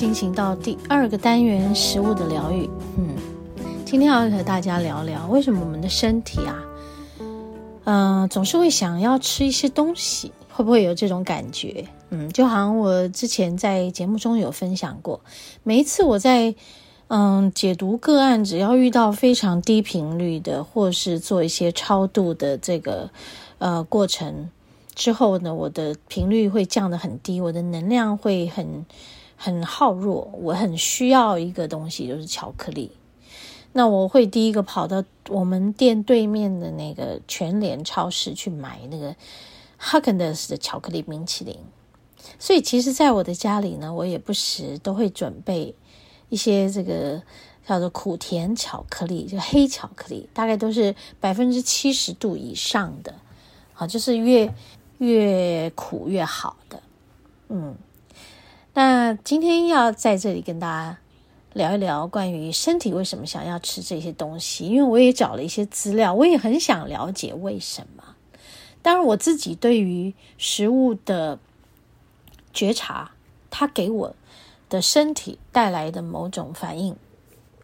进行到第二个单元——食物的疗愈。嗯，今天要和大家聊聊为什么我们的身体啊，嗯、总是会想要吃一些东西。会不会有这种感觉？嗯，就好像我之前在节目中有分享过，每一次我在嗯解读个案，只要遇到非常低频率的，或是做一些超度的这个呃过程之后呢，我的频率会降得很低，我的能量会很很耗弱，我很需要一个东西，就是巧克力。那我会第一个跑到我们店对面的那个全联超市去买那个。哈根达斯的巧克力冰淇淋，所以其实，在我的家里呢，我也不时都会准备一些这个叫做苦甜巧克力，就黑巧克力，大概都是百分之七十度以上的，好，就是越越苦越好的。嗯，那今天要在这里跟大家聊一聊关于身体为什么想要吃这些东西，因为我也找了一些资料，我也很想了解为什么。当然，我自己对于食物的觉察，它给我的身体带来的某种反应，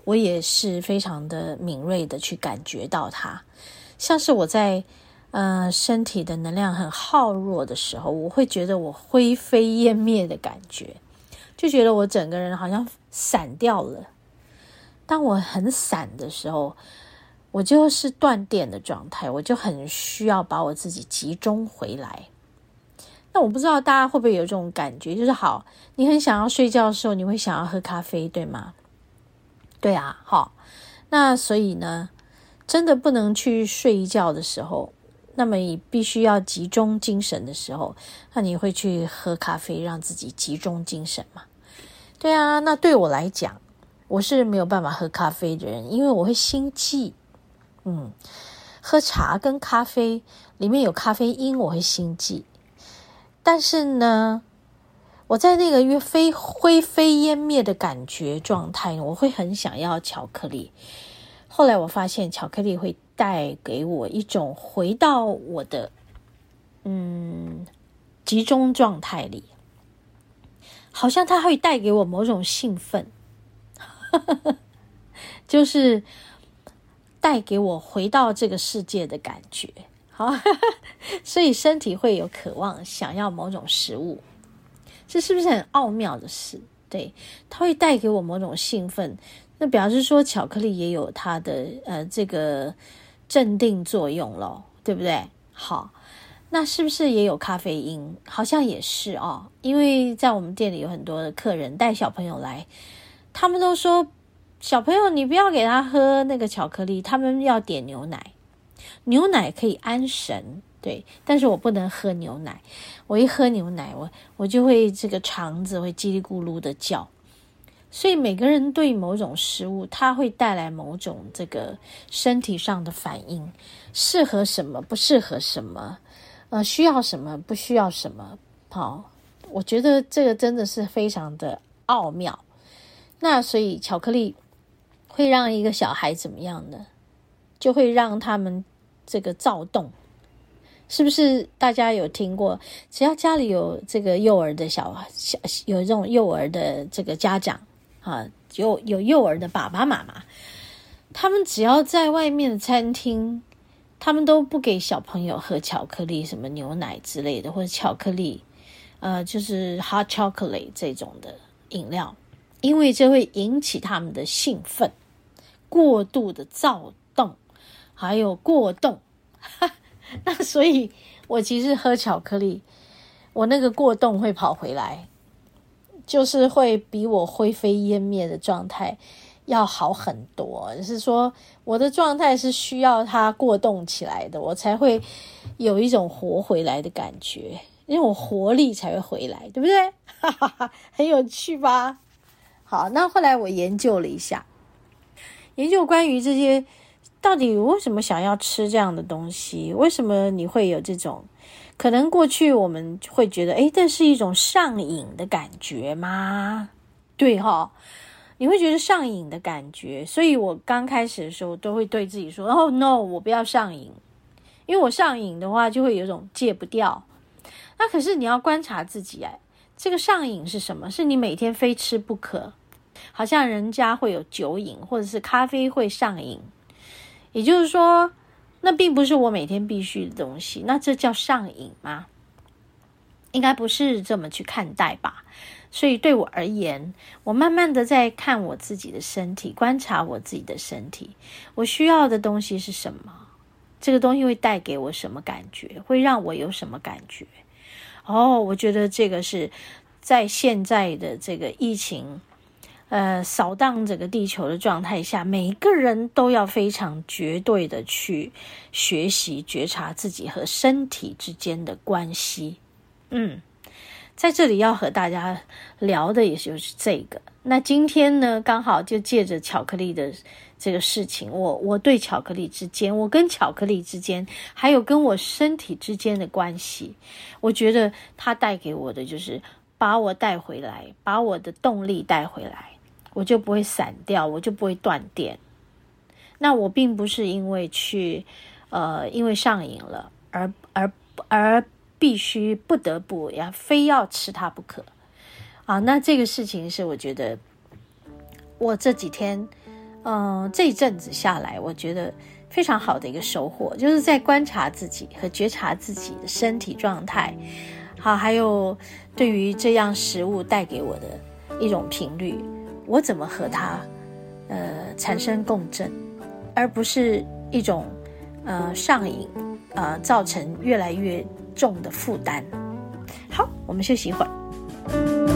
我也是非常的敏锐的去感觉到它。像是我在呃身体的能量很耗弱的时候，我会觉得我灰飞烟灭的感觉，就觉得我整个人好像散掉了。当我很散的时候，我就是断电的状态，我就很需要把我自己集中回来。那我不知道大家会不会有这种感觉，就是好，你很想要睡觉的时候，你会想要喝咖啡，对吗？对啊，好。那所以呢，真的不能去睡一觉的时候，那么你必须要集中精神的时候，那你会去喝咖啡，让自己集中精神吗？对啊，那对我来讲，我是没有办法喝咖啡的人，因为我会心悸。嗯，喝茶跟咖啡里面有咖啡因，我会心悸。但是呢，我在那个越飞灰飞烟灭的感觉状态，我会很想要巧克力。后来我发现，巧克力会带给我一种回到我的嗯集中状态里，好像它会带给我某种兴奋，就是。带给我回到这个世界的感觉，好，所以身体会有渴望，想要某种食物，这是不是很奥妙的事？对，它会带给我某种兴奋，那表示说巧克力也有它的呃这个镇定作用咯，对不对？好，那是不是也有咖啡因？好像也是哦，因为在我们店里有很多的客人带小朋友来，他们都说。小朋友，你不要给他喝那个巧克力，他们要点牛奶。牛奶可以安神，对，但是我不能喝牛奶。我一喝牛奶，我我就会这个肠子会叽里咕噜的叫。所以每个人对某种食物，它会带来某种这个身体上的反应，适合什么，不适合什么，呃，需要什么，不需要什么。好，我觉得这个真的是非常的奥妙。那所以巧克力。会让一个小孩怎么样呢？就会让他们这个躁动，是不是？大家有听过？只要家里有这个幼儿的小小，有这种幼儿的这个家长啊，有有幼儿的爸爸妈妈，他们只要在外面的餐厅，他们都不给小朋友喝巧克力，什么牛奶之类的，或者巧克力，呃，就是 hot chocolate 这种的饮料，因为这会引起他们的兴奋。过度的躁动，还有过动，那所以，我其实喝巧克力，我那个过动会跑回来，就是会比我灰飞烟灭的状态要好很多。就是说，我的状态是需要它过动起来的，我才会有一种活回来的感觉，因为我活力才会回来，对不对？哈哈哈，很有趣吧？好，那后来我研究了一下，研究关于这些，到底为什么想要吃这样的东西？为什么你会有这种？可能过去我们会觉得，诶，这是一种上瘾的感觉吗？对哈、你会觉得上瘾的感觉。所以我刚开始的时候都会对自己说：“哦，no，我不要上瘾，因为我上瘾的话就会有种戒不掉。”那可是你要观察自己哎。这个上瘾是什么？是你每天非吃不可，好像人家会有酒瘾，或者是咖啡会上瘾。也就是说，那并不是我每天必须的东西，那这叫上瘾吗？应该不是这么去看待吧。所以对我而言，我慢慢的在看我自己的身体，观察我自己的身体，我需要的东西是什么？这个东西会带给我什么感觉？会让我有什么感觉？哦，我觉得这个是在现在的这个疫情，呃，扫荡整个地球的状态下，每一个人都要非常绝对的去学习觉察自己和身体之间的关系。嗯，在这里要和大家聊的也就是这个。那今天呢，刚好就借着巧克力的。这个事情，我我对巧克力之间，我跟巧克力之间，还有跟我身体之间的关系，我觉得它带给我的就是把我带回来，把我的动力带回来，我就不会散掉，我就不会断电。那我并不是因为去，呃，因为上瘾了而而而必须不得不要非要吃它不可啊。那这个事情是我觉得我这几天。嗯、这一阵子下来，我觉得非常好的一个收获，就是在观察自己和觉察自己的身体状态，好，还有对于这样食物带给我的一种频率，我怎么和他呃产生共振，而不是一种呃上瘾，呃造成越来越重的负担。好，我们休息一会儿。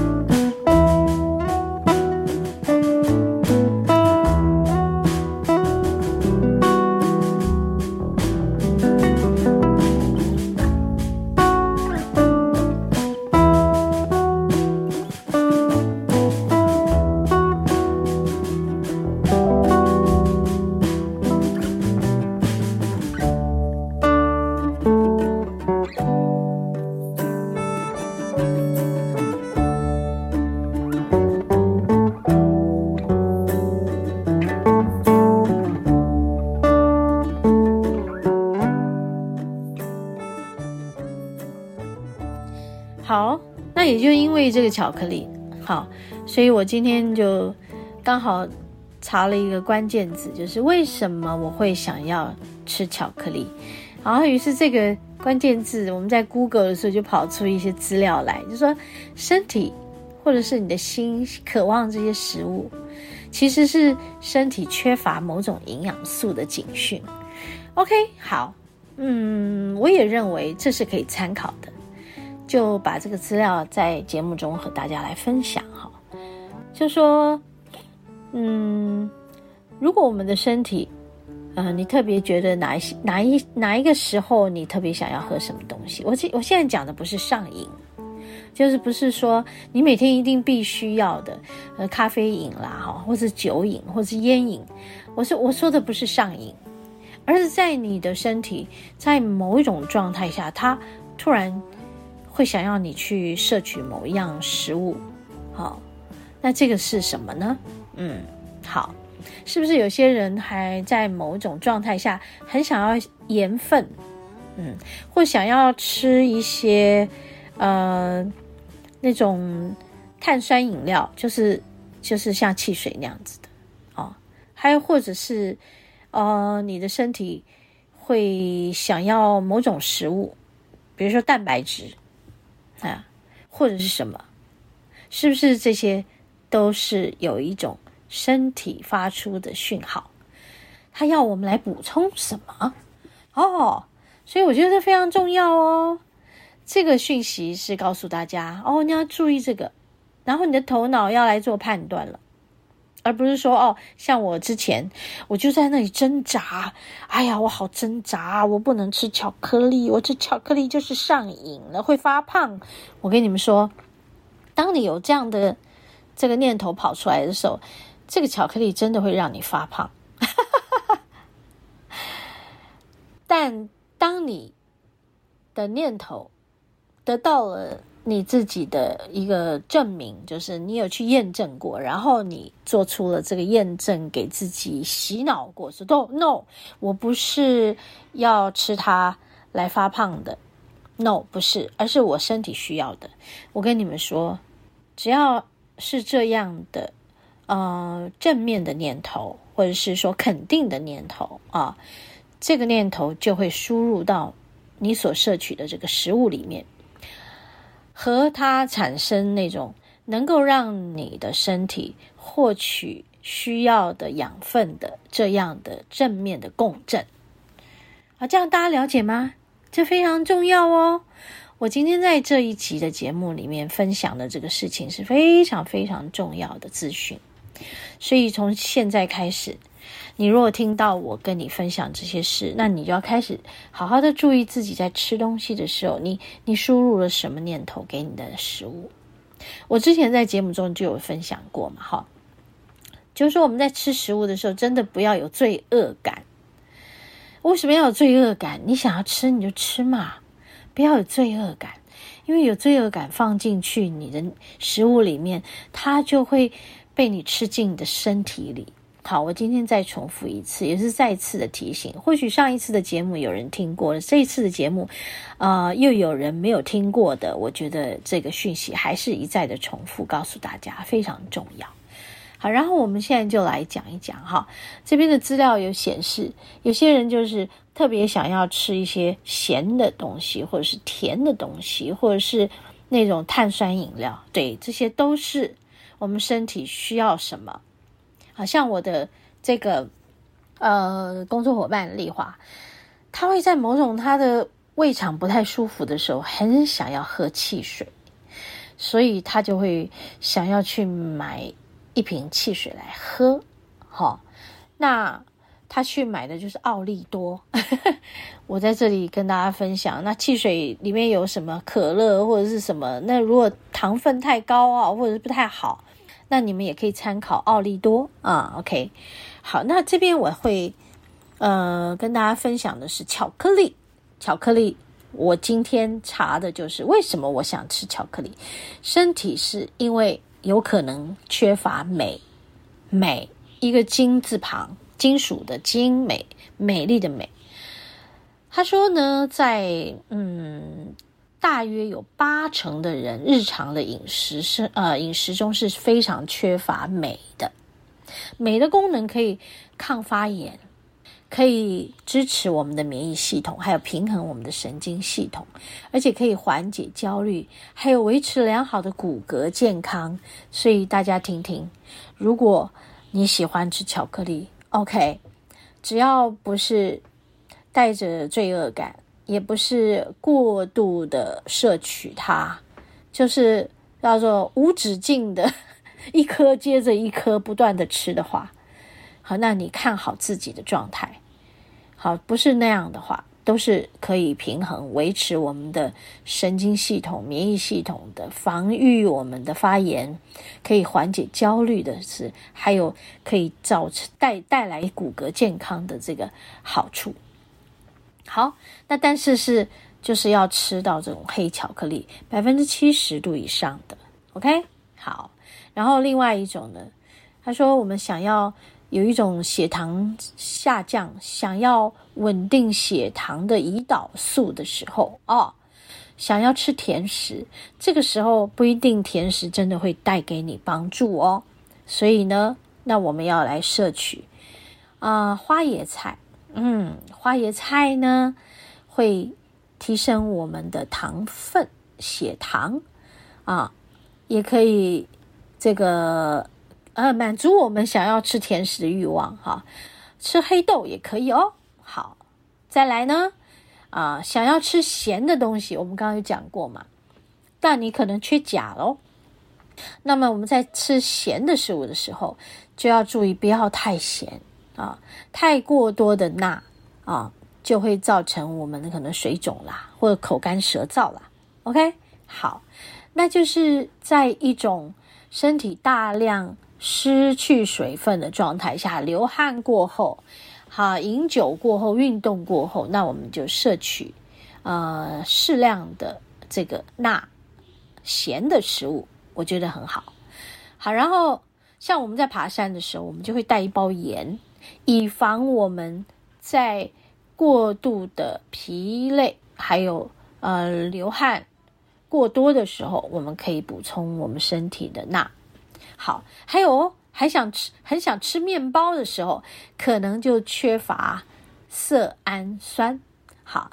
好，那也就因为这个巧克力，好，所以我今天就刚好查了一个关键字，就是为什么我会想要吃巧克力。然后于是这个关键字，我们在 Google 的时候就跑出一些资料来，就说身体或者是你的心渴望这些食物，其实是身体缺乏某种营养素的警讯。OK，好，嗯，我也认为这是可以参考的。就把这个资料在节目中和大家来分享哈，就说，嗯，如果我们的身体，呃，你特别觉得哪一哪一哪一个时候你特别想要喝什么东西？我现我现在讲的不是上瘾，就是不是说你每天一定必须要的，呃，咖啡瘾啦哈，或是酒瘾，或是烟瘾。我说我说的不是上瘾，而是在你的身体在某一种状态下，它突然。会想要你去摄取某一样食物，好，那这个是什么呢？嗯，好，是不是有些人还在某种状态下很想要盐分，嗯，或想要吃一些呃那种碳酸饮料，就是就是像汽水那样子的哦，还有或者是呃你的身体会想要某种食物，比如说蛋白质。啊，或者是什么？是不是这些都是有一种身体发出的讯号？它要我们来补充什么？哦，所以我觉得这非常重要哦。这个讯息是告诉大家哦，你要注意这个，然后你的头脑要来做判断了。而不是说哦，像我之前我就在那里挣扎，哎呀，我好挣扎，我不能吃巧克力，我吃巧克力就是上瘾了，会发胖。我跟你们说，当你有这样的这个念头跑出来的时候，这个巧克力真的会让你发胖。但当你的念头得到了你自己的一个证明，就是你有去验证过，然后你做出了这个验证，给自己洗脑过，说都 no，我不是要吃它来发胖的，no 不是，而是我身体需要的。我跟你们说，只要是这样的，呃，正面的念头，或者是说肯定的念头啊，这个念头就会输入到你所摄取的这个食物里面。和它产生那种能够让你的身体获取需要的养分的这样的正面的共振啊，这样大家了解吗？这非常重要哦。我今天在这一集的节目里面分享的这个事情是非常非常重要的资讯，所以从现在开始。你如果听到我跟你分享这些事，那你就要开始好好的注意自己在吃东西的时候，你你输入了什么念头给你的食物。我之前在节目中就有分享过嘛，哈，就是说我们在吃食物的时候，真的不要有罪恶感。为什么要有罪恶感？你想要吃你就吃嘛，不要有罪恶感，因为有罪恶感放进去你的食物里面，它就会被你吃进你的身体里。好，我今天再重复一次，也是再次的提醒。或许上一次的节目有人听过了，这一次的节目，啊、呃，又有人没有听过的。我觉得这个讯息还是一再的重复，告诉大家非常重要。好，然后我们现在就来讲一讲哈，这边的资料有显示，有些人就是特别想要吃一些咸的东西，或者是甜的东西，或者是那种碳酸饮料，对，这些都是我们身体需要什么。好像我的这个呃工作伙伴丽华，她会在某种她的胃肠不太舒服的时候，很想要喝汽水，所以他就会想要去买一瓶汽水来喝。好、哦，那他去买的就是奥利多。我在这里跟大家分享，那汽水里面有什么可乐或者是什么？那如果糖分太高啊，或者是不太好。那你们也可以参考奥利多啊，OK，好，那这边我会呃跟大家分享的是巧克力。巧克力，我今天查的就是为什么我想吃巧克力，身体是因为有可能缺乏镁，镁一个金字旁，金属的金，美美丽的美。他说呢，在嗯。大约有八成的人日常的饮食是呃饮食中是非常缺乏镁的。镁的功能可以抗发炎，可以支持我们的免疫系统，还有平衡我们的神经系统，而且可以缓解焦虑，还有维持良好的骨骼健康。所以大家听听，如果你喜欢吃巧克力，OK，只要不是带着罪恶感。也不是过度的摄取它，就是叫做无止境的，一颗接着一颗不断的吃的话，好，那你看好自己的状态，好，不是那样的话，都是可以平衡维持我们的神经系统、免疫系统的防御，我们的发炎，可以缓解焦虑的是，还有可以造成带带来骨骼健康的这个好处。好，那但是是就是要吃到这种黑巧克力，百分之七十度以上的，OK？好，然后另外一种呢，他说我们想要有一种血糖下降，想要稳定血糖的胰岛素的时候，哦，想要吃甜食，这个时候不一定甜食真的会带给你帮助哦，所以呢，那我们要来摄取啊、花椰菜。嗯，花椰菜呢，会提升我们的糖分、血糖啊，也可以这个呃满足我们想要吃甜食的欲望哈、吃黑豆也可以哦。好，再来呢啊，想要吃咸的东西，我们刚刚有讲过嘛，但你可能缺钾喽。那么我们在吃咸的食物的时候，就要注意不要太咸啊，太过多的钠啊，就会造成我们可能水肿啦，或者口干舌燥啦。OK，好，那就是在一种身体大量失去水分的状态下，流汗过后，好，饮酒过后，运动过后，那我们就摄取呃适量的这个钠咸的食物，我觉得很好。好，然后。像我们在爬山的时候，我们就会带一包盐，以防我们在过度的疲累，还有呃流汗过多的时候，我们可以补充我们身体的钠。好，还有还想吃很想吃面包的时候，可能就缺乏色氨酸。好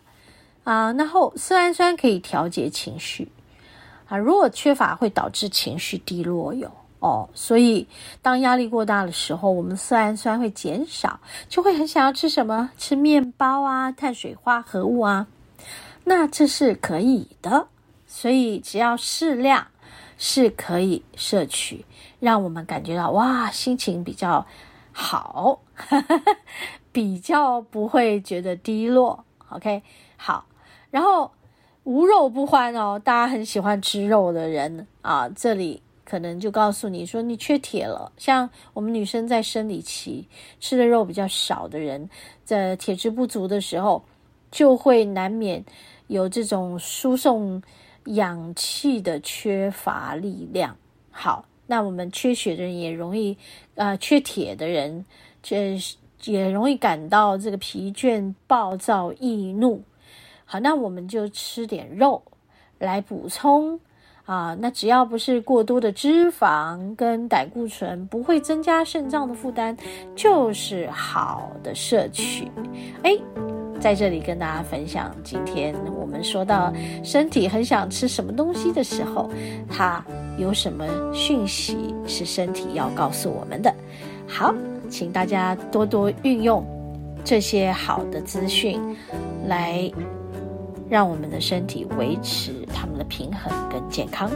啊，然后色氨酸可以调节情绪啊，如果缺乏会导致情绪低落哟。哦，所以当压力过大的时候，我们色氨酸会减少，就会很想要吃什么？吃面包啊，碳水化合物啊。那这是可以的，所以只要适量是可以摄取，让我们感觉到哇，心情比较好，比较不会觉得低落。OK，好，然后无肉不欢哦，大家很喜欢吃肉的人啊，这里。可能就告诉你说你缺铁了，像我们女生在生理期吃的肉比较少的人，在铁质不足的时候，就会难免有这种输送氧气的缺乏力量。好，那我们缺血的人也容易，呃，缺铁的人，这也容易感到这个疲倦、暴躁、易怒。好，那我们就吃点肉来补充。啊，那只要不是过多的脂肪跟胆固醇，不会增加肾脏的负担，就是好的摄取。哎，在这里跟大家分享，今天我们说到身体很想吃什么东西的时候，它有什么讯息是身体要告诉我们的？好，请大家多多运用这些好的资讯来。让我们的身体维持它们的平衡跟健康。